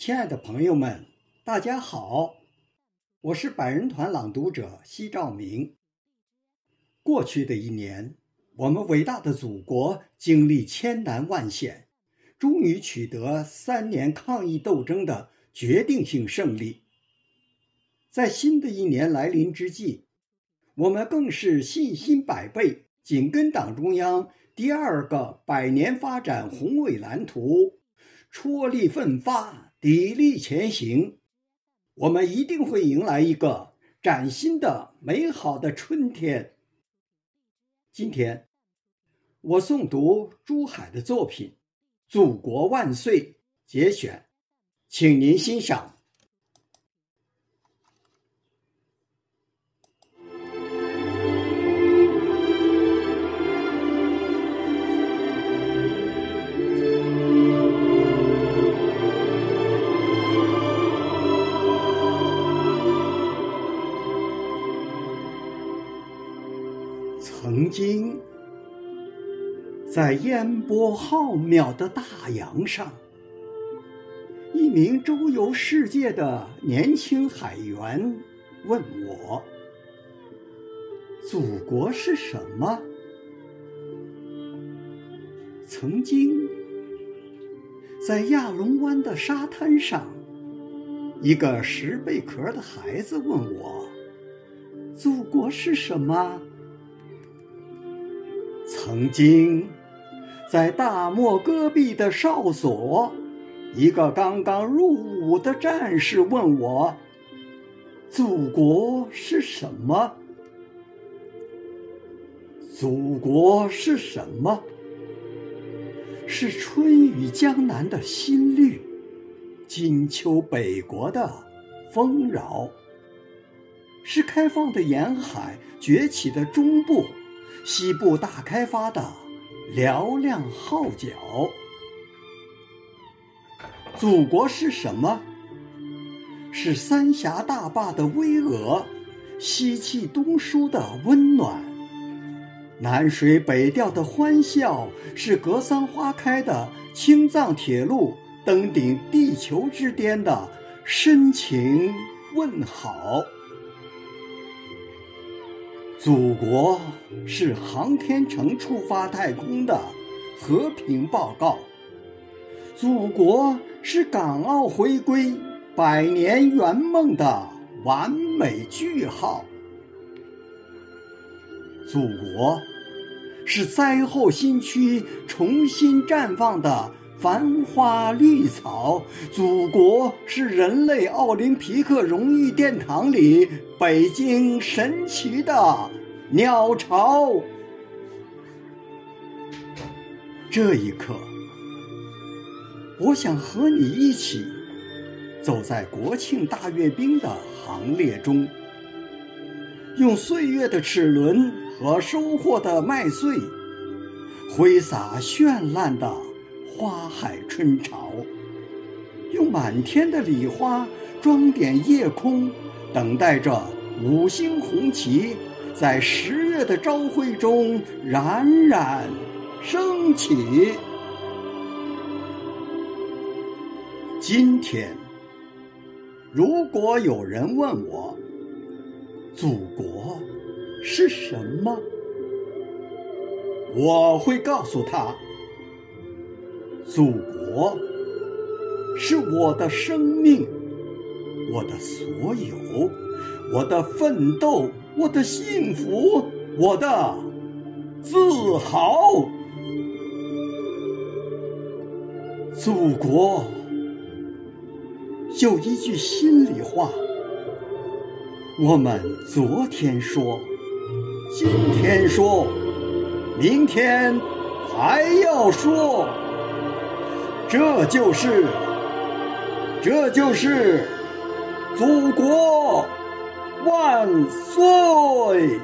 亲爱的朋友们，大家好，我是百人团朗读者奚兆明。过去的一年，我们伟大的祖国经历千难万险，终于取得三年抗疫斗争的决定性胜利。在新的一年来临之际，我们更是信心百倍，紧跟党中央第二个百年发展宏伟蓝图，踔厉奋发。砥砺前行，我们一定会迎来一个崭新的、美好的春天。今天，我诵读珠海的作品《祖国万岁》节选，请您欣赏。经，在烟波浩渺的大洋上，一名周游世界的年轻海员问我：“祖国是什么？”曾经，在亚龙湾的沙滩上，一个拾贝壳的孩子问我：“祖国是什么？”曾经，在大漠戈壁的哨所，一个刚刚入伍的战士问我：“祖国是什么？”祖国是什么？是春雨江南的新绿，金秋北国的丰饶，是开放的沿海崛起的中部。西部大开发的嘹亮号角，祖国是什么？是三峡大坝的巍峨，西气东输的温暖，南水北调的欢笑，是格桑花开的青藏铁路登顶地球之巅的深情问好。祖国是航天城出发太空的和平报告，祖国是港澳回归百年圆梦的完美句号，祖国是灾后新区重新绽放的繁花绿草，祖国是人类奥林匹克荣誉殿堂里北京神奇的。鸟巢。这一刻，我想和你一起走在国庆大阅兵的行列中，用岁月的齿轮和收获的麦穗，挥洒绚烂的花海春潮，用满天的礼花装点夜空，等待着五星红旗。在十月的朝晖中冉冉升起。今天，如果有人问我，祖国是什么，我会告诉他：祖国是我的生命，我的所有，我的奋斗。我的幸福，我的自豪，祖国有一句心里话，我们昨天说，今天说，明天还要说，这就是，这就是祖国。万岁！